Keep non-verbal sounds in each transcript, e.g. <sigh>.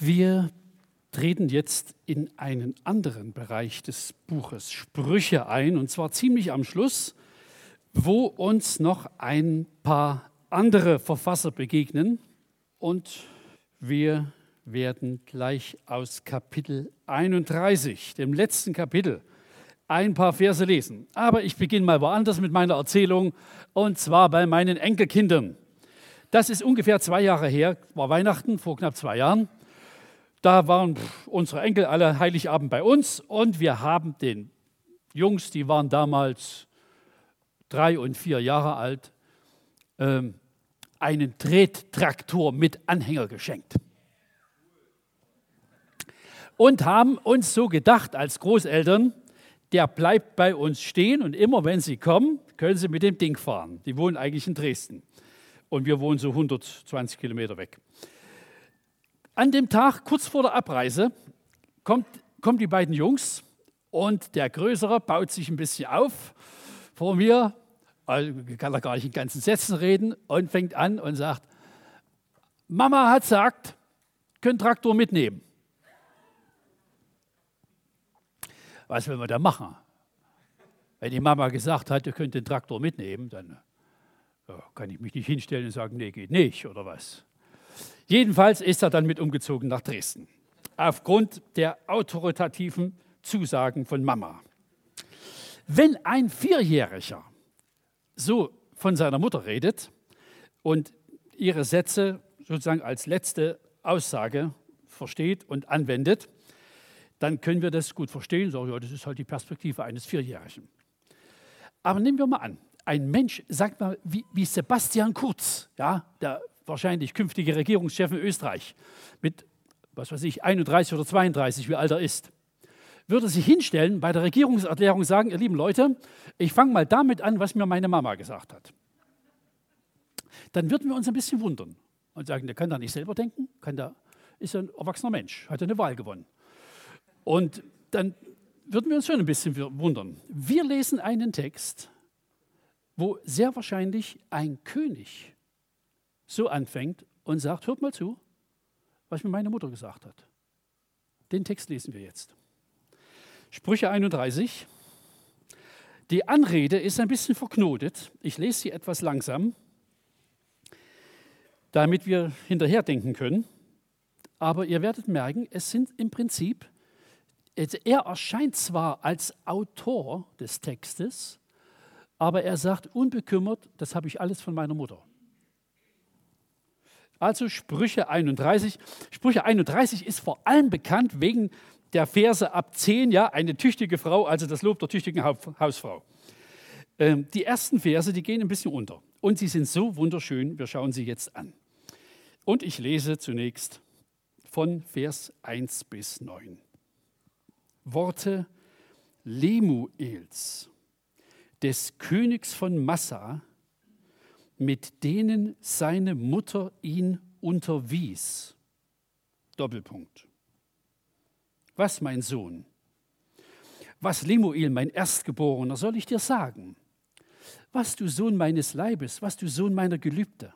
Wir treten jetzt in einen anderen Bereich des Buches Sprüche ein, und zwar ziemlich am Schluss, wo uns noch ein paar andere Verfasser begegnen. Und wir werden gleich aus Kapitel 31, dem letzten Kapitel, ein paar Verse lesen. Aber ich beginne mal woanders mit meiner Erzählung, und zwar bei meinen Enkelkindern. Das ist ungefähr zwei Jahre her, war Weihnachten vor knapp zwei Jahren. Da waren unsere Enkel alle Heiligabend bei uns und wir haben den Jungs, die waren damals drei und vier Jahre alt, ähm, einen Trettraktor mit Anhänger geschenkt. Und haben uns so gedacht als Großeltern, der bleibt bei uns stehen und immer wenn sie kommen, können sie mit dem Ding fahren. Die wohnen eigentlich in Dresden und wir wohnen so 120 Kilometer weg. An dem Tag, kurz vor der Abreise, kommt, kommen die beiden Jungs und der Größere baut sich ein bisschen auf vor mir, also kann er gar nicht in ganzen Sätzen reden und fängt an und sagt, Mama hat gesagt, können Traktor mitnehmen. Was will man da machen? Wenn die Mama gesagt hat, ihr könnt den Traktor mitnehmen, dann kann ich mich nicht hinstellen und sagen, nee, geht nicht oder was. Jedenfalls ist er dann mit umgezogen nach Dresden, aufgrund der autoritativen Zusagen von Mama. Wenn ein Vierjähriger so von seiner Mutter redet und ihre Sätze sozusagen als letzte Aussage versteht und anwendet, dann können wir das gut verstehen. So, ja, das ist halt die Perspektive eines Vierjährigen. Aber nehmen wir mal an, ein Mensch, sagt mal, wie, wie Sebastian Kurz, ja, der wahrscheinlich künftige Regierungschef in Österreich, mit, was weiß ich, 31 oder 32, wie alt er ist, würde sich hinstellen, bei der Regierungserklärung sagen, ihr lieben Leute, ich fange mal damit an, was mir meine Mama gesagt hat. Dann würden wir uns ein bisschen wundern und sagen, der kann da nicht selber denken, kann da, ist ein erwachsener Mensch, hat eine Wahl gewonnen. Und dann würden wir uns schon ein bisschen wundern. Wir lesen einen Text, wo sehr wahrscheinlich ein König so anfängt und sagt, hört mal zu, was mir meine Mutter gesagt hat. Den Text lesen wir jetzt. Sprüche 31. Die Anrede ist ein bisschen verknotet. Ich lese sie etwas langsam, damit wir hinterherdenken können. Aber ihr werdet merken, es sind im Prinzip, er erscheint zwar als Autor des Textes, aber er sagt unbekümmert, das habe ich alles von meiner Mutter. Also Sprüche 31. Sprüche 31 ist vor allem bekannt wegen der Verse ab 10, ja, eine tüchtige Frau, also das Lob der tüchtigen Hausfrau. Ähm, die ersten Verse, die gehen ein bisschen unter. Und sie sind so wunderschön, wir schauen sie jetzt an. Und ich lese zunächst von Vers 1 bis 9. Worte Lemuels, des Königs von Massa, mit denen seine Mutter ihn unterwies. Doppelpunkt. Was, mein Sohn? Was, Lemuel, mein Erstgeborener, soll ich dir sagen? Was, du Sohn meines Leibes, was, du Sohn meiner Gelübde?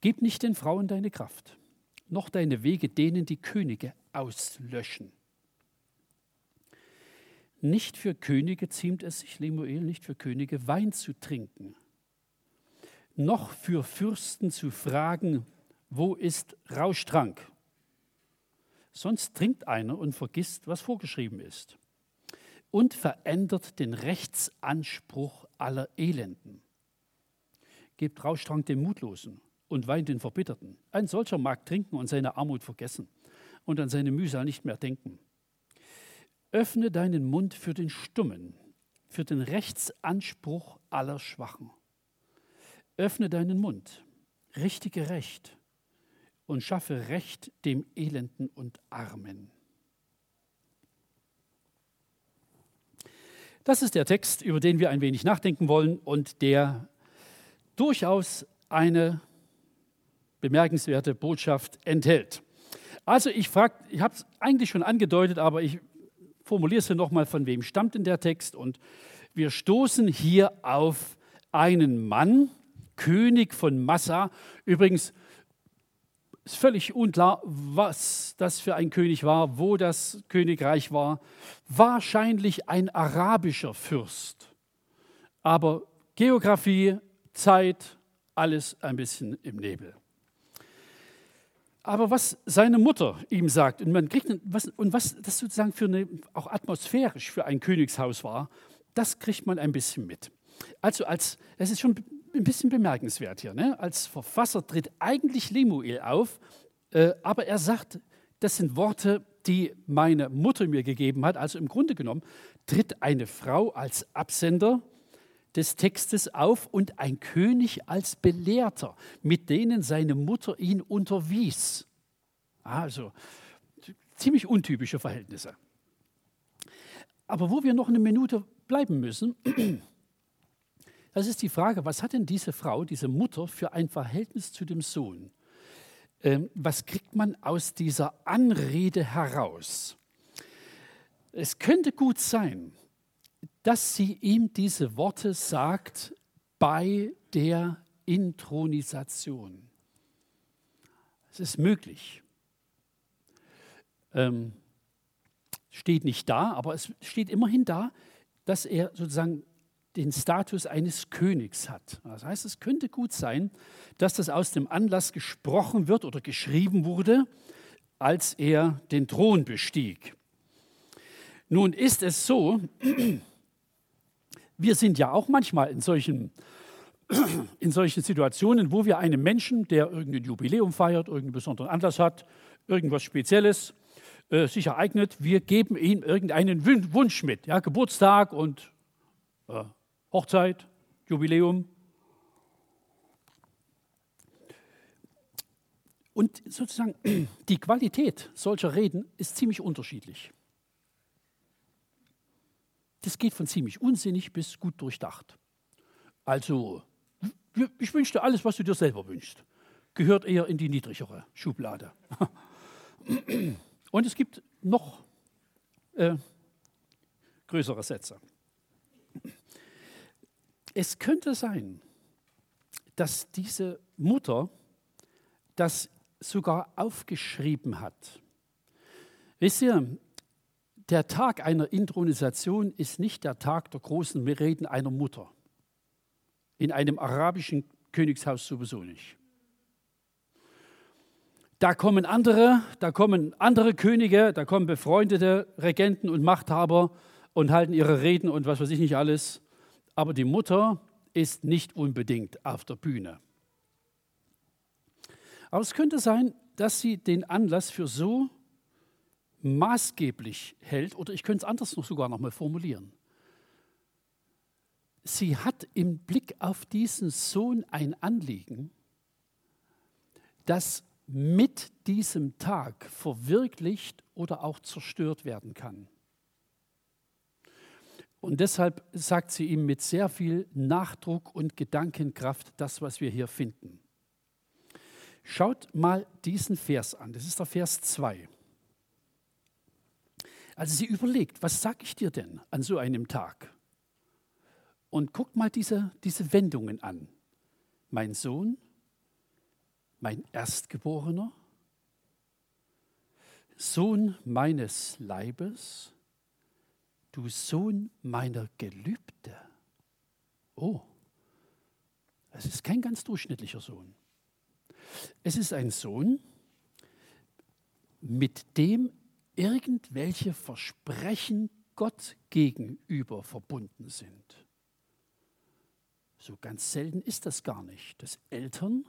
Gib nicht den Frauen deine Kraft, noch deine Wege denen die Könige auslöschen. Nicht für Könige ziemt es sich, Lemuel, nicht für Könige Wein zu trinken, noch für Fürsten zu fragen, wo ist Rauschtrank? Sonst trinkt einer und vergisst, was vorgeschrieben ist und verändert den Rechtsanspruch aller Elenden. Gebt Rauschtrank dem Mutlosen und Wein den Verbitterten. Ein solcher mag trinken und seine Armut vergessen und an seine Mühsal nicht mehr denken. Öffne deinen Mund für den Stummen, für den Rechtsanspruch aller Schwachen. Öffne deinen Mund, richtige Recht und schaffe Recht dem Elenden und Armen. Das ist der Text, über den wir ein wenig nachdenken wollen und der durchaus eine bemerkenswerte Botschaft enthält. Also ich frage, ich habe es eigentlich schon angedeutet, aber ich formuliere es nochmal, von wem stammt denn der Text? Und wir stoßen hier auf einen Mann, König von Massa. Übrigens, ist völlig unklar, was das für ein König war, wo das Königreich war. Wahrscheinlich ein arabischer Fürst. Aber Geografie, Zeit, alles ein bisschen im Nebel. Aber was seine Mutter ihm sagt, und, man kriegt, was, und was das sozusagen für eine, auch atmosphärisch für ein Königshaus war, das kriegt man ein bisschen mit. Also als, das ist schon ein bisschen bemerkenswert hier. Ne? Als Verfasser tritt eigentlich Lemuel auf, äh, aber er sagt, das sind Worte, die meine Mutter mir gegeben hat. Also im Grunde genommen tritt eine Frau als Absender des Textes auf und ein König als Belehrter, mit denen seine Mutter ihn unterwies. Also ziemlich untypische Verhältnisse. Aber wo wir noch eine Minute bleiben müssen, <clears throat> das ist die Frage, was hat denn diese Frau, diese Mutter für ein Verhältnis zu dem Sohn? Ähm, was kriegt man aus dieser Anrede heraus? Es könnte gut sein, dass sie ihm diese Worte sagt bei der Intronisation. Es ist möglich. Ähm, steht nicht da, aber es steht immerhin da, dass er sozusagen den Status eines Königs hat. Das heißt, es könnte gut sein, dass das aus dem Anlass gesprochen wird oder geschrieben wurde, als er den Thron bestieg. Nun ist es so, <clears throat> wir sind ja auch manchmal in solchen, <clears throat> in solchen Situationen, wo wir einem Menschen, der irgendein Jubiläum feiert, irgendeinen besonderen Anlass hat, irgendwas Spezielles äh, sich ereignet, wir geben ihm irgendeinen Wunsch mit, ja, Geburtstag und äh, Hochzeit, Jubiläum. Und sozusagen <clears throat> die Qualität solcher Reden ist ziemlich unterschiedlich. Das geht von ziemlich unsinnig bis gut durchdacht. Also, ich wünsche dir alles, was du dir selber wünschst. Gehört eher in die niedrigere Schublade. <clears throat> Und es gibt noch äh, größere Sätze. Es könnte sein, dass diese Mutter das sogar aufgeschrieben hat. Wisst ihr, der Tag einer Intronisation ist nicht der Tag der großen Reden einer Mutter. In einem arabischen Königshaus sowieso nicht. Da kommen andere, da kommen andere Könige, da kommen befreundete Regenten und Machthaber und halten ihre Reden und was weiß ich nicht alles aber die Mutter ist nicht unbedingt auf der Bühne. Aber es könnte sein, dass sie den Anlass für so maßgeblich hält, oder ich könnte es anders noch sogar noch mal formulieren. Sie hat im Blick auf diesen Sohn ein Anliegen, das mit diesem Tag verwirklicht oder auch zerstört werden kann. Und deshalb sagt sie ihm mit sehr viel Nachdruck und Gedankenkraft das, was wir hier finden. Schaut mal diesen Vers an, das ist der Vers 2. Also sie überlegt, was sage ich dir denn an so einem Tag? Und guckt mal diese, diese Wendungen an. Mein Sohn, mein Erstgeborener, Sohn meines Leibes, du Sohn meiner Gelübde. Oh, es ist kein ganz durchschnittlicher Sohn. Es ist ein Sohn, mit dem irgendwelche Versprechen Gott gegenüber verbunden sind. So ganz selten ist das gar nicht, dass Eltern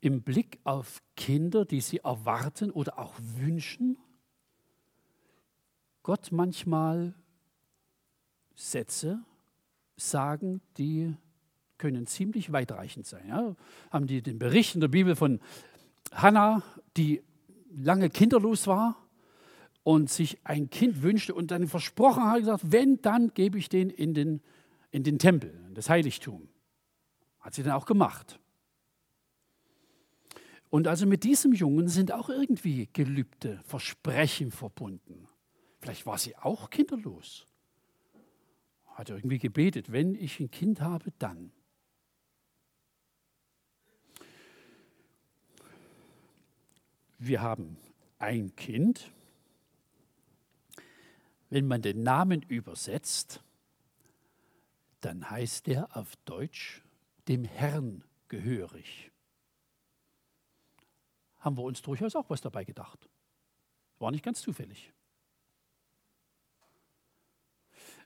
im Blick auf Kinder, die sie erwarten oder auch wünschen, Gott manchmal Sätze sagen, die können ziemlich weitreichend sein. Ja? Haben die den Bericht in der Bibel von Hannah, die lange kinderlos war und sich ein Kind wünschte und dann versprochen hat, gesagt, wenn, dann gebe ich den in den, in den Tempel, in das Heiligtum. Hat sie dann auch gemacht. Und also mit diesem Jungen sind auch irgendwie Gelübde, Versprechen verbunden. Vielleicht war sie auch kinderlos. Hat irgendwie gebetet, wenn ich ein Kind habe, dann. wir haben ein Kind. Wenn man den Namen übersetzt, dann heißt er auf Deutsch dem Herrn gehörig. Haben wir uns durchaus auch was dabei gedacht. War nicht ganz zufällig.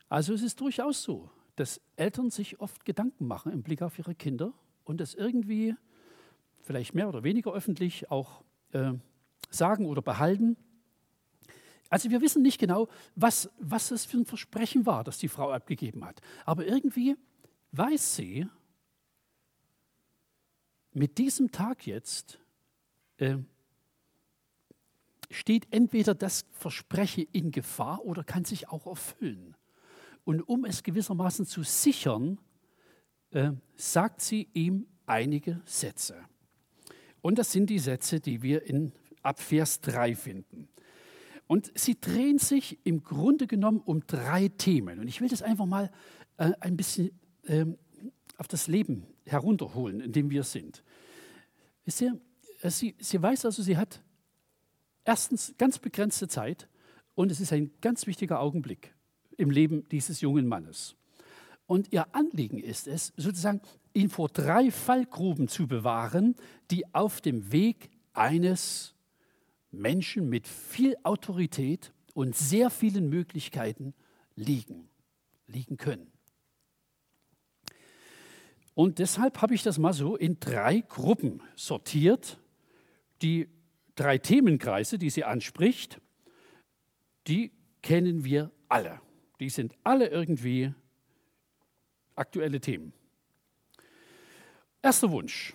Also es ist durchaus so, dass Eltern sich oft Gedanken machen im Blick auf ihre Kinder und das irgendwie vielleicht mehr oder weniger öffentlich auch äh, sagen oder behalten. Also wir wissen nicht genau, was, was es für ein Versprechen war, das die Frau abgegeben hat. Aber irgendwie weiß sie, mit diesem Tag jetzt äh, steht entweder das Versprechen in Gefahr oder kann sich auch erfüllen. Und um es gewissermaßen zu sichern, äh, sagt sie ihm einige Sätze. Und das sind die Sätze, die wir in, ab Vers 3 finden. Und sie drehen sich im Grunde genommen um drei Themen. Und ich will das einfach mal äh, ein bisschen äh, auf das Leben herunterholen, in dem wir sind. Ihr, äh, sie, sie weiß also, sie hat erstens ganz begrenzte Zeit und es ist ein ganz wichtiger Augenblick im Leben dieses jungen Mannes. Und ihr Anliegen ist es, sozusagen ihn vor drei Fallgruben zu bewahren, die auf dem Weg eines Menschen mit viel Autorität und sehr vielen Möglichkeiten liegen, liegen können. Und deshalb habe ich das mal so in drei Gruppen sortiert. Die drei Themenkreise, die sie anspricht, die kennen wir alle. Die sind alle irgendwie aktuelle Themen. Erster Wunsch.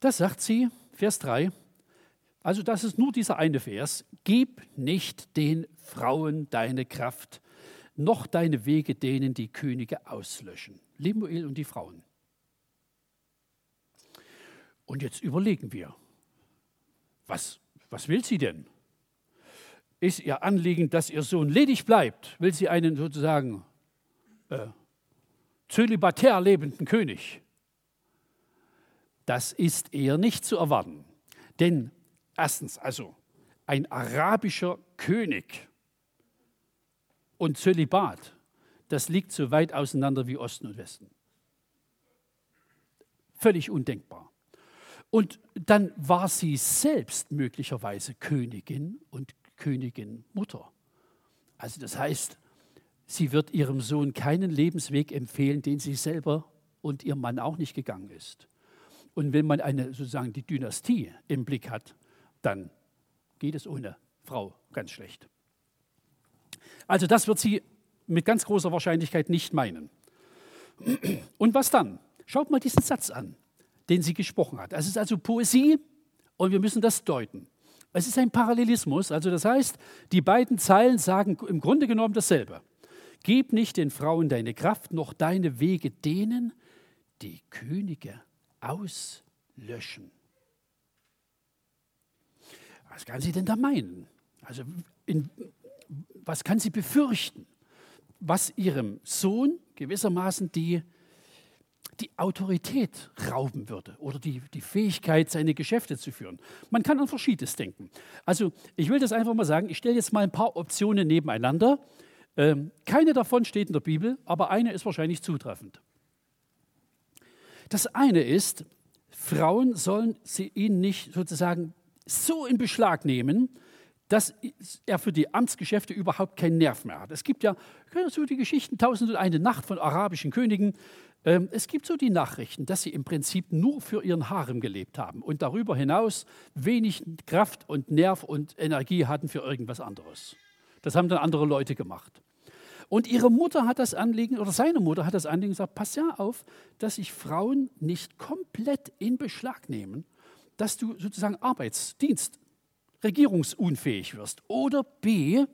Das sagt sie, Vers 3. Also das ist nur dieser eine Vers. Gib nicht den Frauen deine Kraft, noch deine Wege denen die Könige auslöschen. Lemuel und die Frauen. Und jetzt überlegen wir, was, was will sie denn? Ist ihr Anliegen, dass ihr Sohn ledig bleibt? Will sie einen sozusagen äh, zölibatär lebenden König? Das ist eher nicht zu erwarten. Denn erstens, also ein arabischer König und Zölibat, das liegt so weit auseinander wie Osten und Westen. Völlig undenkbar. Und dann war sie selbst möglicherweise Königin und Königin Mutter. Also das heißt, sie wird ihrem Sohn keinen Lebensweg empfehlen, den sie selber und ihr Mann auch nicht gegangen ist. Und wenn man eine sozusagen die Dynastie im Blick hat, dann geht es ohne Frau ganz schlecht. Also das wird sie mit ganz großer Wahrscheinlichkeit nicht meinen. Und was dann? Schaut mal diesen Satz an den sie gesprochen hat. Es ist also Poesie und wir müssen das deuten. Es ist ein Parallelismus, also das heißt, die beiden Zeilen sagen im Grunde genommen dasselbe. Gib nicht den Frauen deine Kraft, noch deine Wege denen, die Könige auslöschen. Was kann sie denn da meinen? Also in, was kann sie befürchten? Was ihrem Sohn gewissermaßen die die Autorität rauben würde oder die, die Fähigkeit, seine Geschäfte zu führen. Man kann an Verschiedenes denken. Also ich will das einfach mal sagen, ich stelle jetzt mal ein paar Optionen nebeneinander. Ähm, keine davon steht in der Bibel, aber eine ist wahrscheinlich zutreffend. Das eine ist, Frauen sollen sie ihn nicht sozusagen so in Beschlag nehmen, dass er für die Amtsgeschäfte überhaupt keinen Nerv mehr hat. Es gibt ja so die Geschichten Tausend und eine Nacht von arabischen Königen, ähm, es gibt so die Nachrichten, dass sie im Prinzip nur für ihren Harem gelebt haben und darüber hinaus wenig Kraft und Nerv und Energie hatten für irgendwas anderes. Das haben dann andere Leute gemacht. Und ihre Mutter hat das Anliegen, oder seine Mutter hat das Anliegen gesagt, pass ja auf, dass sich Frauen nicht komplett in Beschlag nehmen, dass du sozusagen Arbeitsdienst, regierungsunfähig wirst. Oder B,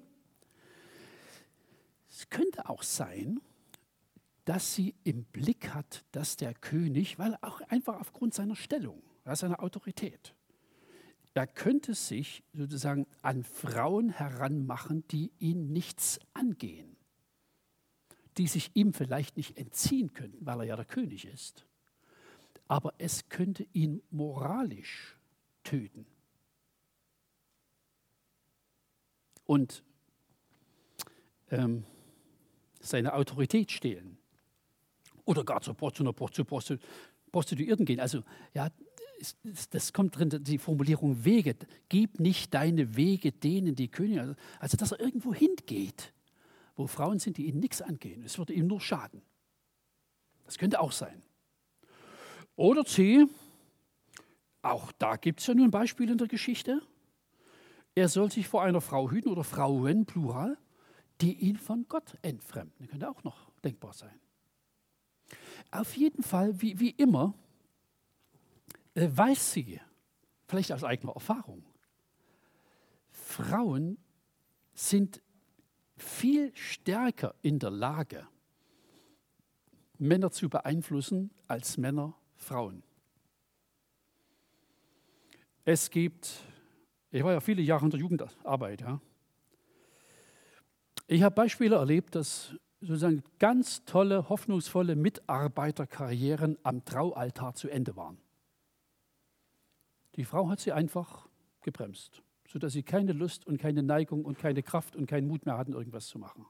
es könnte auch sein, dass sie im Blick hat, dass der König, weil auch einfach aufgrund seiner Stellung, seiner Autorität, er könnte sich sozusagen an Frauen heranmachen, die ihn nichts angehen, die sich ihm vielleicht nicht entziehen könnten, weil er ja der König ist. Aber es könnte ihn moralisch töten. Und ähm, seine Autorität stehlen oder gar zu, zu einer Prostituierten gehen. Also ja, das kommt drin, die Formulierung Wege. Gib nicht deine Wege denen, die Könige. Also, also, dass er irgendwo hingeht, wo Frauen sind, die ihm nichts angehen. Es würde ihm nur schaden. Das könnte auch sein. Oder C, auch da gibt es ja nun Beispiele in der Geschichte. Er soll sich vor einer Frau hüten oder Frauen, Plural, die ihn von Gott entfremden. Das könnte auch noch denkbar sein. Auf jeden Fall, wie, wie immer, äh, weiß sie, vielleicht aus eigener Erfahrung, Frauen sind viel stärker in der Lage, Männer zu beeinflussen als Männer Frauen. Es gibt, ich war ja viele Jahre in der Jugendarbeit, ja. Ich habe Beispiele erlebt, dass sozusagen ganz tolle, hoffnungsvolle Mitarbeiterkarrieren am Traualtar zu Ende waren. Die Frau hat sie einfach gebremst, sodass sie keine Lust und keine Neigung und keine Kraft und keinen Mut mehr hatten, irgendwas zu machen.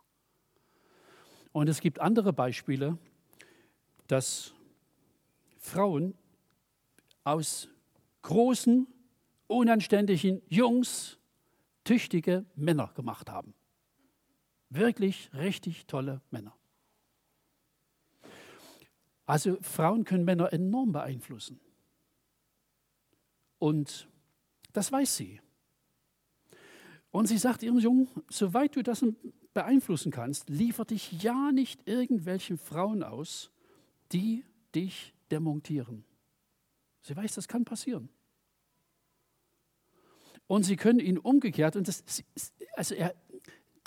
Und es gibt andere Beispiele, dass Frauen aus großen, unanständigen Jungs tüchtige Männer gemacht haben. Wirklich richtig tolle Männer. Also Frauen können Männer enorm beeinflussen. Und das weiß sie. Und sie sagt ihrem Jungen, soweit du das beeinflussen kannst, liefer dich ja nicht irgendwelchen Frauen aus, die dich demontieren. Sie weiß, das kann passieren. Und sie können ihn umgekehrt, und das, also er,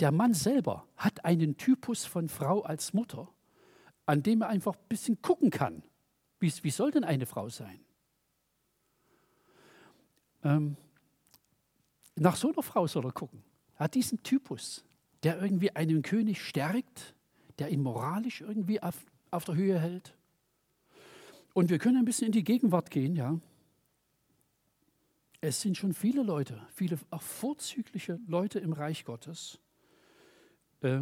der Mann selber hat einen Typus von Frau als Mutter, an dem er einfach ein bisschen gucken kann. Wie, wie soll denn eine Frau sein? Ähm, nach so einer Frau soll er gucken. Er hat diesen Typus, der irgendwie einen König stärkt, der ihn moralisch irgendwie auf, auf der Höhe hält. Und wir können ein bisschen in die Gegenwart gehen, ja. Es sind schon viele Leute, viele auch vorzügliche Leute im Reich Gottes äh,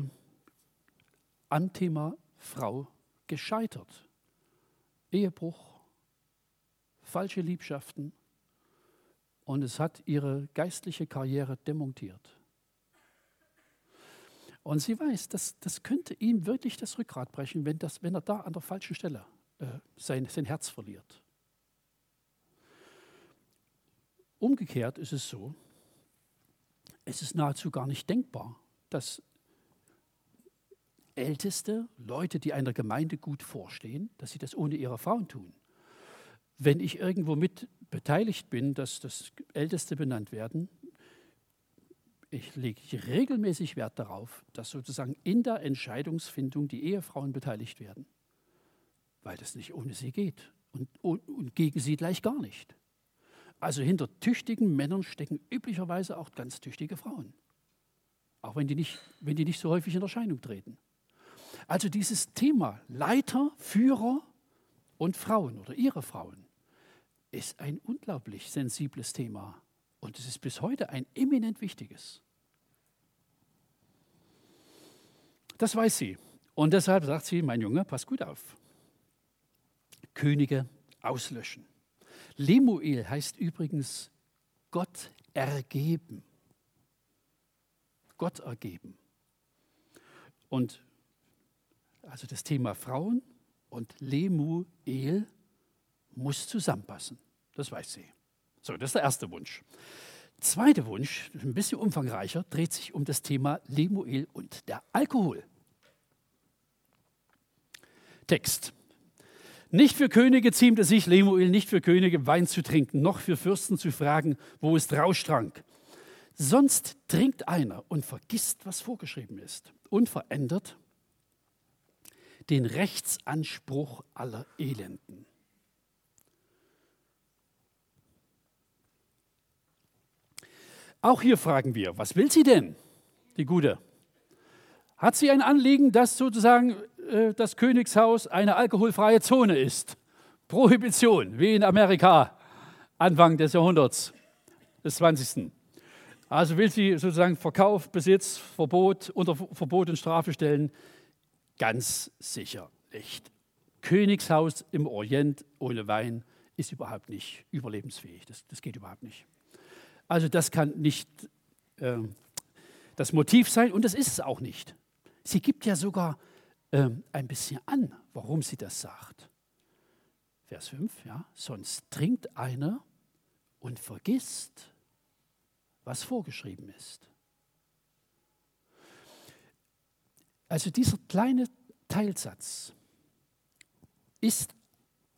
am Thema Frau gescheitert. Ehebruch, falsche Liebschaften, und es hat ihre geistliche Karriere demontiert. Und sie weiß, dass, das könnte ihm wirklich das Rückgrat brechen, wenn, das, wenn er da an der falschen Stelle äh, sein, sein Herz verliert. Umgekehrt ist es so, es ist nahezu gar nicht denkbar, dass Älteste, Leute, die einer Gemeinde gut vorstehen, dass sie das ohne ihre Frauen tun. Wenn ich irgendwo mit beteiligt bin, dass das Älteste benannt werden, ich lege regelmäßig Wert darauf, dass sozusagen in der Entscheidungsfindung die Ehefrauen beteiligt werden, weil das nicht ohne sie geht und, und, und gegen sie gleich gar nicht. Also hinter tüchtigen Männern stecken üblicherweise auch ganz tüchtige Frauen, auch wenn die nicht, wenn die nicht so häufig in Erscheinung treten. Also dieses Thema Leiter, Führer und Frauen oder ihre Frauen ist ein unglaublich sensibles Thema und es ist bis heute ein eminent wichtiges. Das weiß sie. Und deshalb sagt sie, mein Junge, pass gut auf. Könige auslöschen. Lemuel heißt übrigens Gott ergeben. Gott ergeben. Und also das Thema Frauen und Lemuel muss zusammenpassen. Das weiß sie. So, das ist der erste Wunsch. Zweiter Wunsch, ein bisschen umfangreicher, dreht sich um das Thema Lemuel und der Alkohol. Text. Nicht für Könige ziemt es sich, Lemuel, nicht für Könige Wein zu trinken, noch für Fürsten zu fragen, wo ist Rauschtrank. Sonst trinkt einer und vergisst, was vorgeschrieben ist, und verändert den Rechtsanspruch aller Elenden. Auch hier fragen wir, was will sie denn, die Gute? Hat sie ein Anliegen, dass sozusagen äh, das Königshaus eine alkoholfreie Zone ist? Prohibition, wie in Amerika Anfang des Jahrhunderts, des 20. Also will sie sozusagen Verkauf, Besitz, Verbot, unter Verbot und Strafe stellen? Ganz sicher nicht. Königshaus im Orient ohne Wein ist überhaupt nicht überlebensfähig. Das, das geht überhaupt nicht. Also das kann nicht äh, das Motiv sein und das ist es auch nicht. Sie gibt ja sogar äh, ein bisschen an, warum sie das sagt. Vers 5, ja, sonst trinkt einer und vergisst, was vorgeschrieben ist. Also dieser kleine Teilsatz ist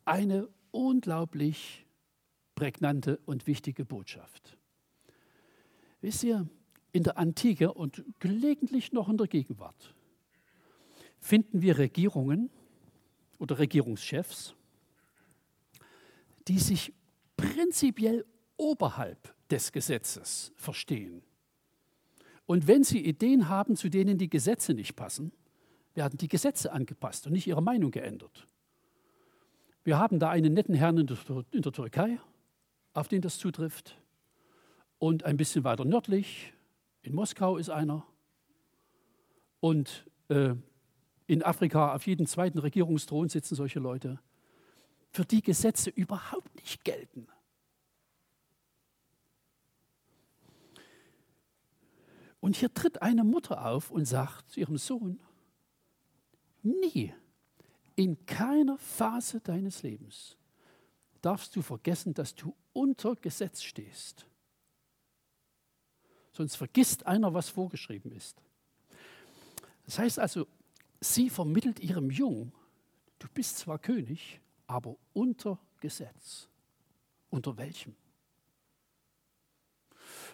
eine unglaublich prägnante und wichtige Botschaft. Wisst ihr, in der Antike und gelegentlich noch in der Gegenwart finden wir Regierungen oder Regierungschefs, die sich prinzipiell oberhalb des Gesetzes verstehen. Und wenn sie Ideen haben, zu denen die Gesetze nicht passen, werden die Gesetze angepasst und nicht ihre Meinung geändert. Wir haben da einen netten Herrn in der, in der Türkei, auf den das zutrifft. Und ein bisschen weiter nördlich, in Moskau ist einer. Und äh, in Afrika auf jedem zweiten Regierungsthron sitzen solche Leute, für die Gesetze überhaupt nicht gelten. Und hier tritt eine Mutter auf und sagt zu ihrem Sohn, nie in keiner Phase deines Lebens darfst du vergessen, dass du unter Gesetz stehst. Sonst vergisst einer, was vorgeschrieben ist. Das heißt also, sie vermittelt ihrem Jungen, du bist zwar König, aber unter Gesetz. Unter welchem?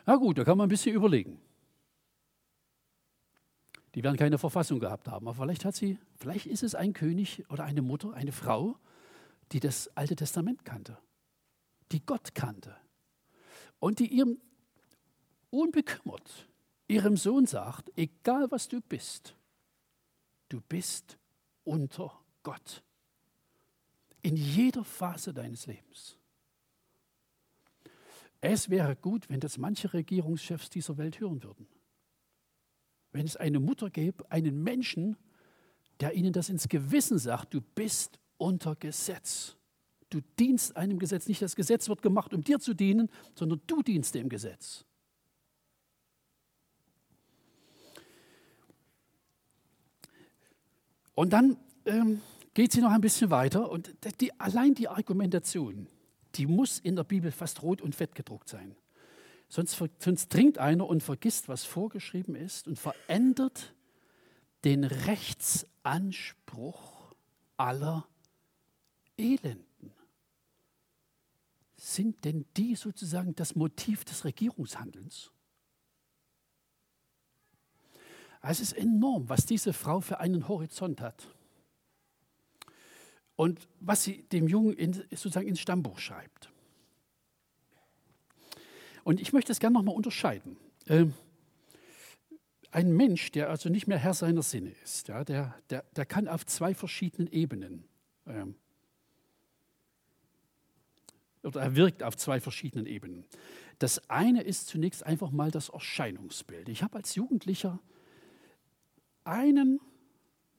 Na gut, da kann man ein bisschen überlegen. Die werden keine Verfassung gehabt haben. Aber vielleicht hat sie, vielleicht ist es ein König oder eine Mutter, eine Frau, die das Alte Testament kannte, die Gott kannte und die ihrem unbekümmert ihrem Sohn sagt, egal was du bist, du bist unter Gott. In jeder Phase deines Lebens. Es wäre gut, wenn das manche Regierungschefs dieser Welt hören würden wenn es eine Mutter gäbe, einen Menschen, der ihnen das ins Gewissen sagt, du bist unter Gesetz. Du dienst einem Gesetz. Nicht das Gesetz wird gemacht, um dir zu dienen, sondern du dienst dem Gesetz. Und dann ähm, geht sie noch ein bisschen weiter und die, allein die Argumentation, die muss in der Bibel fast rot und fett gedruckt sein. Sonst, sonst trinkt einer und vergisst, was vorgeschrieben ist und verändert den Rechtsanspruch aller Elenden. Sind denn die sozusagen das Motiv des Regierungshandelns? Es ist enorm, was diese Frau für einen Horizont hat. Und was sie dem Jungen in, sozusagen ins Stammbuch schreibt. Und ich möchte es gerne nochmal unterscheiden. Ähm, ein Mensch, der also nicht mehr Herr seiner Sinne ist, ja, der, der, der kann auf zwei verschiedenen Ebenen, ähm, oder er wirkt auf zwei verschiedenen Ebenen. Das eine ist zunächst einfach mal das Erscheinungsbild. Ich habe als Jugendlicher einen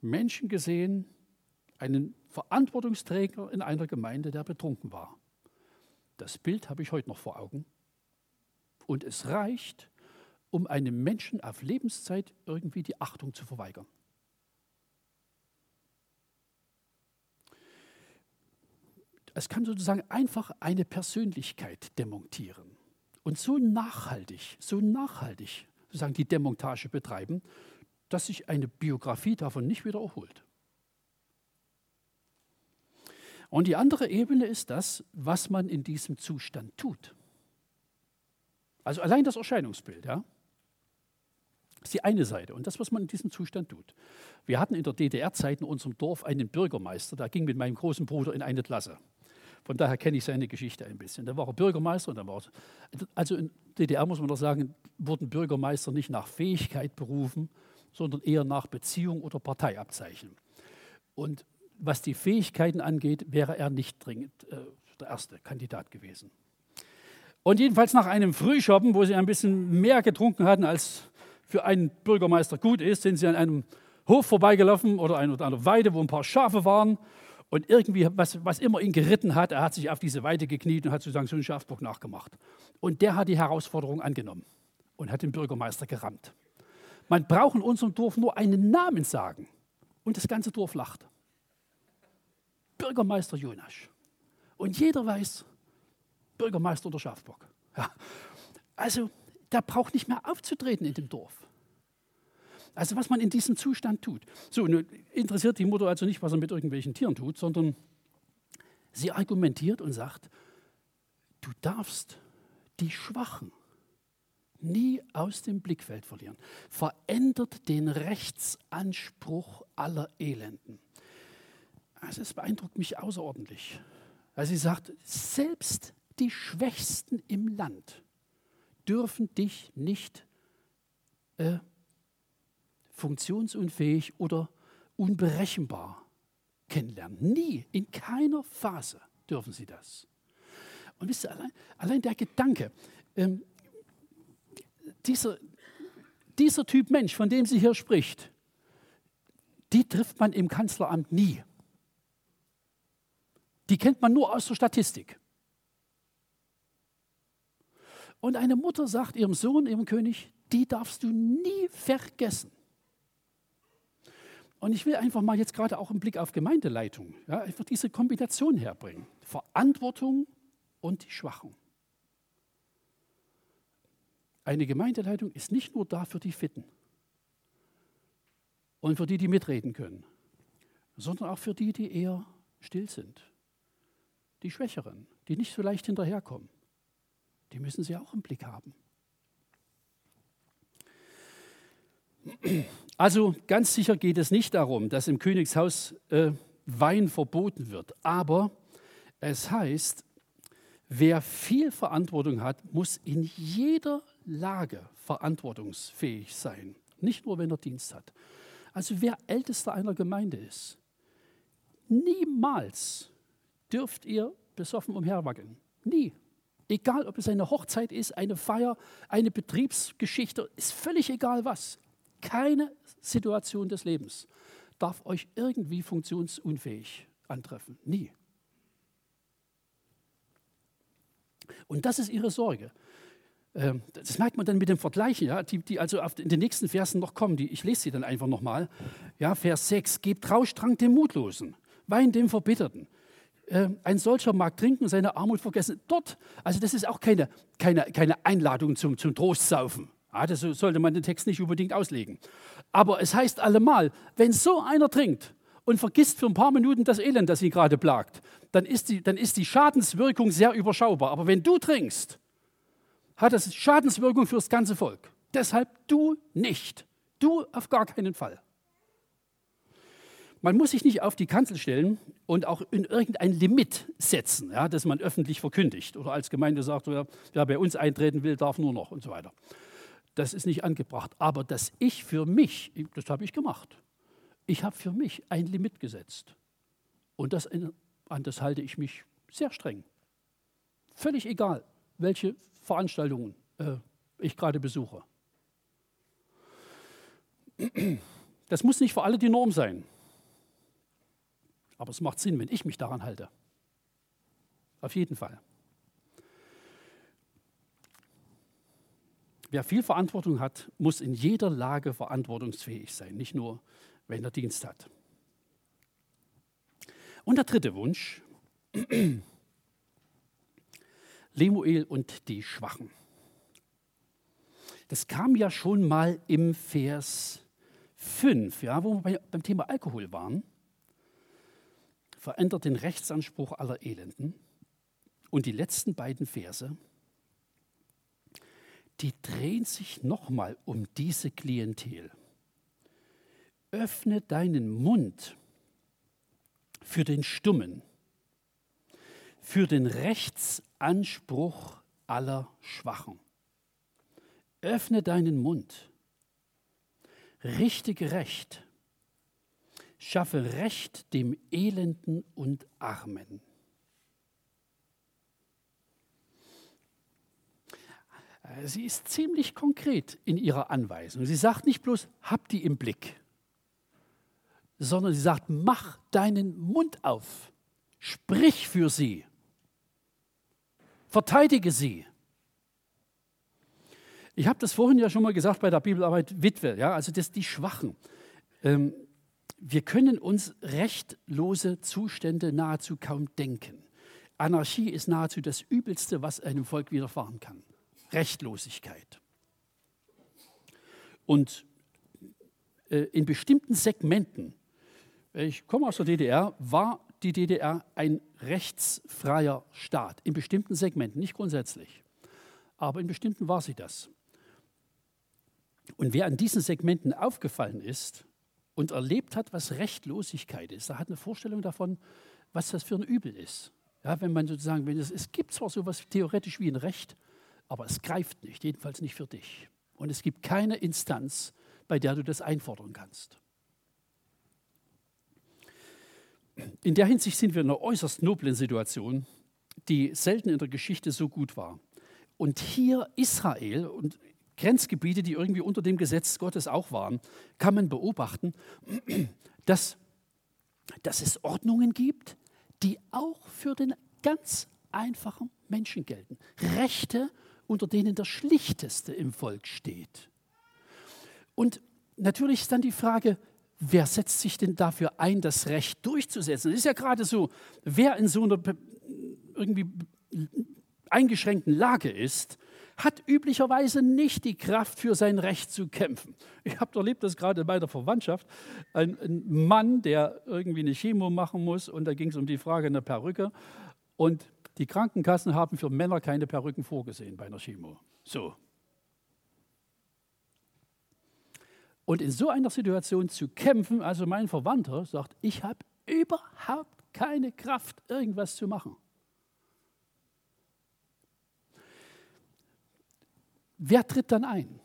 Menschen gesehen, einen Verantwortungsträger in einer Gemeinde, der betrunken war. Das Bild habe ich heute noch vor Augen. Und es reicht, um einem Menschen auf Lebenszeit irgendwie die Achtung zu verweigern. Es kann sozusagen einfach eine Persönlichkeit demontieren und so nachhaltig, so nachhaltig sozusagen die Demontage betreiben, dass sich eine Biografie davon nicht wieder erholt. Und die andere Ebene ist das, was man in diesem Zustand tut. Also allein das Erscheinungsbild, ja, ist die eine Seite und das, was man in diesem Zustand tut. Wir hatten in der DDR-Zeit in unserem Dorf einen Bürgermeister, der ging mit meinem großen Bruder in eine Klasse. Von daher kenne ich seine Geschichte ein bisschen. Da war er Bürgermeister und dann war er, also in DDR muss man doch sagen, wurden Bürgermeister nicht nach Fähigkeit berufen, sondern eher nach Beziehung oder Parteiabzeichen. Und was die Fähigkeiten angeht, wäre er nicht dringend äh, der erste Kandidat gewesen. Und jedenfalls nach einem Frühschoppen, wo sie ein bisschen mehr getrunken hatten, als für einen Bürgermeister gut ist, sind sie an einem Hof vorbeigelaufen oder an einer Weide, wo ein paar Schafe waren. Und irgendwie, was, was immer ihn geritten hat, er hat sich auf diese Weide gekniet und hat sozusagen so einen Schafbock nachgemacht. Und der hat die Herausforderung angenommen und hat den Bürgermeister gerammt. Man braucht in unserem Dorf nur einen Namen sagen und das ganze Dorf lacht. Bürgermeister Jonas. Und jeder weiß, Bürgermeister oder Schafbock. Ja. Also, der braucht nicht mehr aufzutreten in dem Dorf. Also, was man in diesem Zustand tut. So, interessiert die Mutter also nicht, was er mit irgendwelchen Tieren tut, sondern sie argumentiert und sagt: Du darfst die Schwachen nie aus dem Blickfeld verlieren. Verändert den Rechtsanspruch aller Elenden. Also es beeindruckt mich außerordentlich. Weil sie sagt, selbst die Schwächsten im Land dürfen dich nicht äh, funktionsunfähig oder unberechenbar kennenlernen. Nie, in keiner Phase dürfen sie das. Und wisst ihr, allein, allein der Gedanke, ähm, dieser, dieser Typ Mensch, von dem sie hier spricht, die trifft man im Kanzleramt nie. Die kennt man nur aus der Statistik. Und eine Mutter sagt ihrem Sohn, ihrem König, die darfst du nie vergessen. Und ich will einfach mal jetzt gerade auch im Blick auf Gemeindeleitung ja, einfach diese Kombination herbringen. Verantwortung und die Schwachen. Eine Gemeindeleitung ist nicht nur da für die Fitten und für die, die mitreden können, sondern auch für die, die eher still sind. Die Schwächeren, die nicht so leicht hinterherkommen. Die müssen Sie auch im Blick haben. Also ganz sicher geht es nicht darum, dass im Königshaus äh, Wein verboten wird. Aber es heißt, wer viel Verantwortung hat, muss in jeder Lage verantwortungsfähig sein. Nicht nur, wenn er Dienst hat. Also wer Ältester einer Gemeinde ist, niemals dürft ihr besoffen umherwackeln. Nie. Egal, ob es eine Hochzeit ist, eine Feier, eine Betriebsgeschichte, ist völlig egal was. Keine Situation des Lebens darf euch irgendwie funktionsunfähig antreffen. Nie. Und das ist ihre Sorge. Ähm, das merkt man dann mit dem Vergleichen, ja, die, die also in den nächsten Versen noch kommen. Die, ich lese sie dann einfach nochmal. Ja, Vers 6. Gebt Rauschtrank dem Mutlosen, Wein dem Verbitterten, äh, ein solcher mag trinken seine Armut vergessen. Dort, also das ist auch keine, keine, keine Einladung zum, zum Trostsaufen. Ja, das sollte man den Text nicht unbedingt auslegen. Aber es heißt allemal, wenn so einer trinkt und vergisst für ein paar Minuten das Elend, das ihn gerade plagt, dann ist, die, dann ist die Schadenswirkung sehr überschaubar. Aber wenn du trinkst, hat das Schadenswirkung für das ganze Volk. Deshalb du nicht. Du auf gar keinen Fall. Man muss sich nicht auf die Kanzel stellen und auch in irgendein Limit setzen, ja, das man öffentlich verkündigt oder als Gemeinde sagt, wer, wer bei uns eintreten will, darf nur noch und so weiter. Das ist nicht angebracht. Aber dass ich für mich, das habe ich gemacht, ich habe für mich ein Limit gesetzt. Und das, an das halte ich mich sehr streng. Völlig egal, welche Veranstaltungen äh, ich gerade besuche. Das muss nicht für alle die Norm sein. Aber es macht Sinn, wenn ich mich daran halte. Auf jeden Fall. Wer viel Verantwortung hat, muss in jeder Lage verantwortungsfähig sein, nicht nur, wenn er Dienst hat. Und der dritte Wunsch, Lemuel und die Schwachen. Das kam ja schon mal im Vers 5, ja, wo wir beim Thema Alkohol waren verändert den Rechtsanspruch aller Elenden. Und die letzten beiden Verse, die drehen sich nochmal um diese Klientel. Öffne deinen Mund für den Stummen, für den Rechtsanspruch aller Schwachen. Öffne deinen Mund, richte gerecht, schaffe Recht dem Elenden und Armen. Sie ist ziemlich konkret in ihrer Anweisung. Sie sagt nicht bloß, hab die im Blick, sondern sie sagt, mach deinen Mund auf, sprich für sie, verteidige sie. Ich habe das vorhin ja schon mal gesagt bei der Bibelarbeit Witwe, ja, also das die Schwachen. Ähm, wir können uns rechtlose Zustände nahezu kaum denken. Anarchie ist nahezu das Übelste, was einem Volk widerfahren kann. Rechtlosigkeit. Und äh, in bestimmten Segmenten, ich komme aus der DDR, war die DDR ein rechtsfreier Staat. In bestimmten Segmenten, nicht grundsätzlich. Aber in bestimmten war sie das. Und wer an diesen Segmenten aufgefallen ist und erlebt hat, was Rechtlosigkeit ist, der hat eine Vorstellung davon, was das für ein Übel ist. Ja, wenn man sozusagen, wenn es, es gibt zwar sowas theoretisch wie ein Recht, aber es greift nicht, jedenfalls nicht für dich. Und es gibt keine Instanz, bei der du das einfordern kannst. In der Hinsicht sind wir in einer äußerst noblen Situation, die selten in der Geschichte so gut war. Und hier Israel und Grenzgebiete, die irgendwie unter dem Gesetz Gottes auch waren, kann man beobachten, <clears throat> dass, dass es Ordnungen gibt, die auch für den ganz einfachen Menschen gelten. Rechte, unter denen der Schlichteste im Volk steht. Und natürlich ist dann die Frage, wer setzt sich denn dafür ein, das Recht durchzusetzen? Es ist ja gerade so, wer in so einer irgendwie eingeschränkten Lage ist, hat üblicherweise nicht die Kraft, für sein Recht zu kämpfen. Ich habe erlebt, dass gerade bei der Verwandtschaft ein, ein, Mann, der irgendwie eine Chemo machen muss, und da ging es um die Frage einer Perücke, und die Krankenkassen haben für Männer keine Perücken vorgesehen bei einer Chemo. So. Und in so einer Situation zu kämpfen, also mein Verwandter sagt, ich habe überhaupt keine Kraft, irgendwas zu machen. Wer tritt dann ein?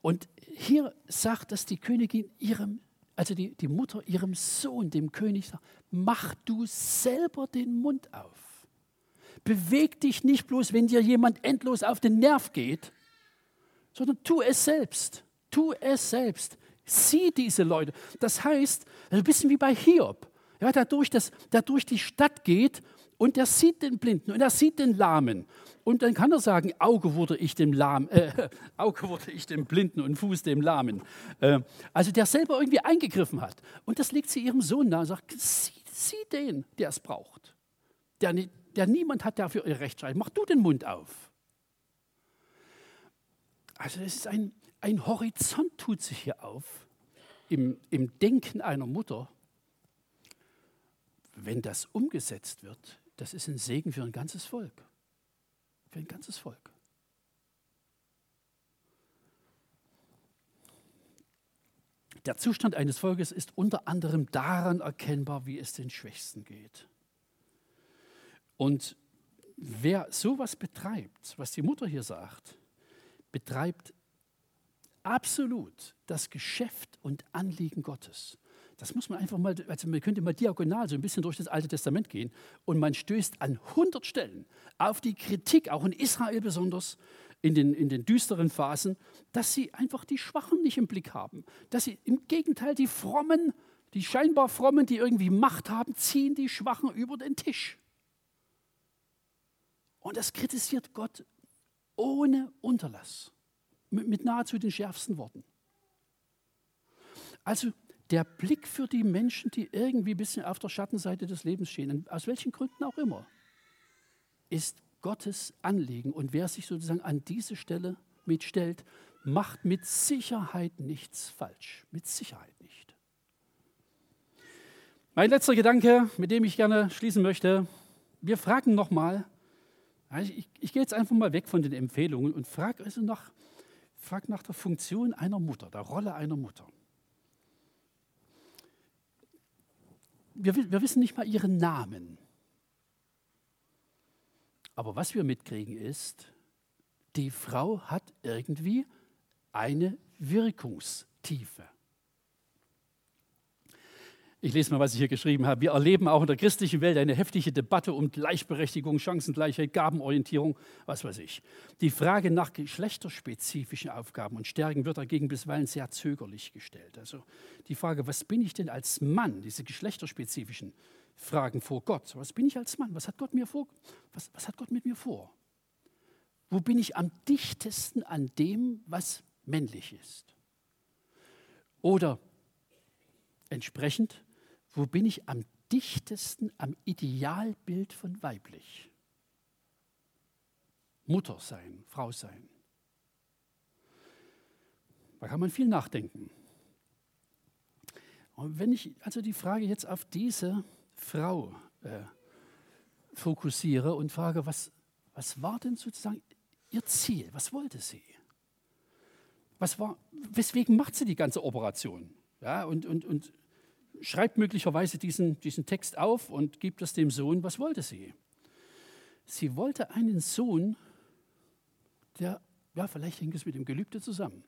Und hier sagt das die Königin ihrem, also die, die Mutter ihrem Sohn, dem König, sagt, mach du selber den Mund auf. Beweg dich nicht bloß, wenn dir jemand endlos auf den Nerv geht, sondern tu es selbst. Tu es selbst. Sieh diese Leute. Das heißt, ein bisschen wie bei Hiob, ja, der, durch das, der durch die Stadt geht und er sieht den Blinden und er sieht den Lahmen. Und dann kann er sagen, Auge wurde ich dem Lahmen, äh, <laughs> Auge wurde ich dem Blinden und Fuß dem Lahmen. Äh, also der selber irgendwie eingegriffen hat. Und das legt sie ihrem Sohn nahe und sagt, sieh, sieh den, der es braucht. Der, der niemand hat, der für ihr Recht. Mach du den Mund auf. Also es ist ein, ein Horizont tut sich hier auf im, im Denken einer Mutter. Wenn das umgesetzt wird, das ist ein Segen für ein ganzes Volk für ein ganzes Volk. Der Zustand eines Volkes ist unter anderem daran erkennbar, wie es den Schwächsten geht. Und wer sowas betreibt, was die Mutter hier sagt, betreibt absolut das Geschäft und Anliegen Gottes. Das muss man einfach mal, also man könnte mal diagonal so ein bisschen durch das Alte Testament gehen und man stößt an 100 Stellen auf die Kritik, auch in Israel besonders, in den, in den düsteren Phasen, dass sie einfach die Schwachen nicht im Blick haben. Dass sie im Gegenteil die Frommen, die scheinbar Frommen, die irgendwie Macht haben, ziehen die Schwachen über den Tisch. Und das kritisiert Gott ohne Unterlass, mit, nahezu den schärfsten Worten. Also der Blick für die Menschen, die irgendwie ein bisschen auf der Schattenseite des Lebens stehen, aus welchen Gründen auch immer, ist Gottes Anliegen. Und wer sich sozusagen an diese Stelle mitstellt, macht mit Sicherheit nichts falsch. Mit Sicherheit nicht. Mein letzter Gedanke, mit dem ich gerne schließen möchte, wir fragen nochmal, ich, ich gehe jetzt einfach mal weg von den Empfehlungen und frage also nach, frag nach der Funktion einer Mutter, der Rolle einer Mutter. wir, wir wissen nicht mal ihren Namen. Aber was wir mitkriegen ist, die Frau hat irgendwie eine Wirkungstiefe. Ich lese mal, was ich hier geschrieben habe. Wir erleben auch in der christlichen Welt eine heftige Debatte um Gleichberechtigung, Chancengleichheit, Gabenorientierung, was weiß ich. Die Frage nach geschlechterspezifischen Aufgaben und Stärken wird dagegen bisweilen sehr zögerlich gestellt. Also die Frage, was bin ich denn als Mann, diese geschlechterspezifischen Fragen vor Gott. Was bin ich als Mann? Was hat Gott mir vor? Was, was hat Gott mit mir vor? Wo bin ich am dichtesten an dem, was männlich ist? Oder entsprechend, wo bin ich am dichtesten am Idealbild von weiblich? Mutter sein, Frau sein. Da kann man viel nachdenken. Und wenn ich also die Frage jetzt auf diese Frau äh, fokussiere und frage, was, was war denn sozusagen ihr Ziel? Was wollte sie? Was war, weswegen macht sie die ganze Operation? Ja, und, und, und schreibt möglicherweise diesen, diesen Text auf und gibt es dem Sohn. Was wollte sie? Sie wollte einen Sohn, der, ja, vielleicht hängt es mit dem Gelübde zusammen,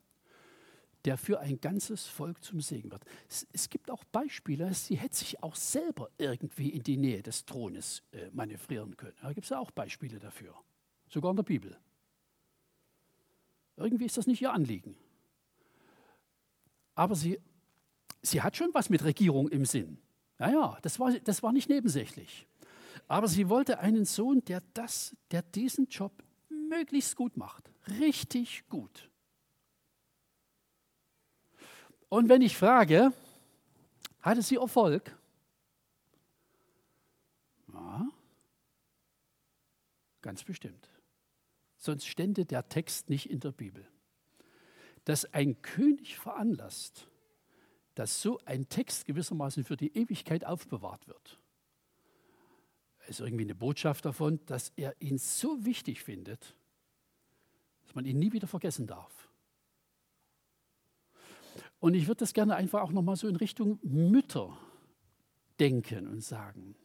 der für ein ganzes Volk zum Segen wird. Es, es, gibt auch Beispiele, sie hätte sich auch selber irgendwie in die Nähe des Thrones äh, manövrieren können. Da gibt es ja auch Beispiele dafür, sogar in der Bibel. Irgendwie ist das nicht ihr Anliegen. Aber sie sie hat schon was mit Regierung im Sinn. Ja, ja, das war, das war nicht nebensächlich. Aber sie wollte einen Sohn, der, das, der diesen Job möglichst gut macht. Richtig gut. Und wenn ich frage, hatte sie Erfolg? Ja, ganz bestimmt. Sonst stände der Text nicht in der Bibel. Dass ein König veranlasst, dass so ein Text gewissermaßen für die Ewigkeit aufbewahrt wird. Es ist irgendwie eine Botschaft davon, dass er ihn so wichtig findet, dass man ihn nie wieder vergessen darf. Und ich würde das gerne einfach auch nochmal so in Richtung Mütter denken und sagen.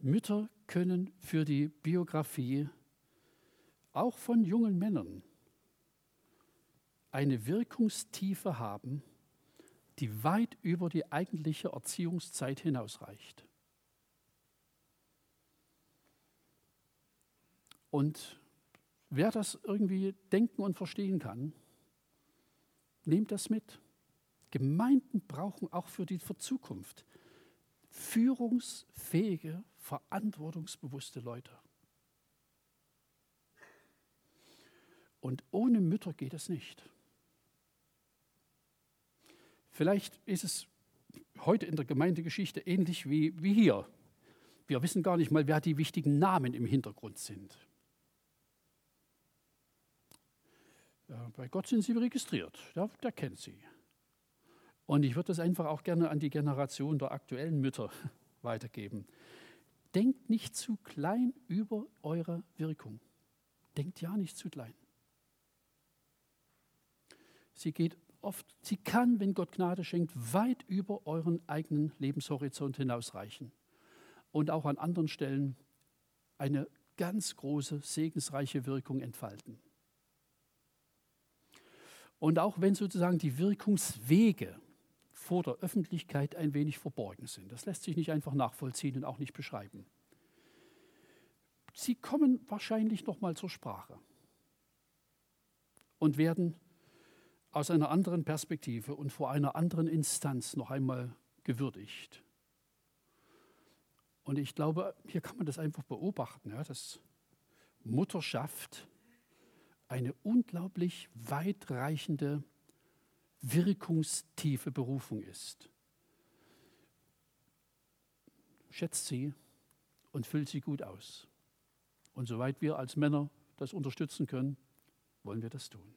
Mütter können für die Biografie auch von jungen Männern eine Wirkungstiefe haben, die weit über die eigentliche Erziehungszeit hinausreicht. Und wer das irgendwie denken und verstehen kann, nehmt das mit. Gemeinden brauchen auch für die Zukunft führungsfähige, verantwortungsbewusste Leute. Und ohne Mütter geht es nicht. Vielleicht ist es heute in der Gemeindegeschichte ähnlich wie, wie hier. Wir wissen gar nicht mal, wer die wichtigen Namen im Hintergrund sind. Bei Gott sind sie registriert, der, der kennt sie. Und ich würde das einfach auch gerne an die Generation der aktuellen Mütter <laughs> weitergeben. Denkt nicht zu klein über eure Wirkung. Denkt ja nicht zu klein. Sie geht oft, sie kann, wenn Gott Gnade schenkt, weit über euren eigenen Lebenshorizont hinausreichen und auch an anderen Stellen eine ganz große, segensreiche Wirkung entfalten. Und auch wenn sozusagen die Wirkungswege vor der Öffentlichkeit ein wenig verborgen sind, das lässt sich nicht einfach nachvollziehen und auch nicht beschreiben. Sie kommen wahrscheinlich noch mal zur Sprache und werden aus einer anderen Perspektive und vor einer anderen Instanz noch einmal gewürdigt. Und ich glaube, hier kann man das einfach beobachten, ja, dass Mutterschaft eine unglaublich weitreichende, wirkungstiefe Berufung ist. Schätzt sie und füllt sie gut aus. Und soweit wir als Männer das unterstützen können, wollen wir das tun.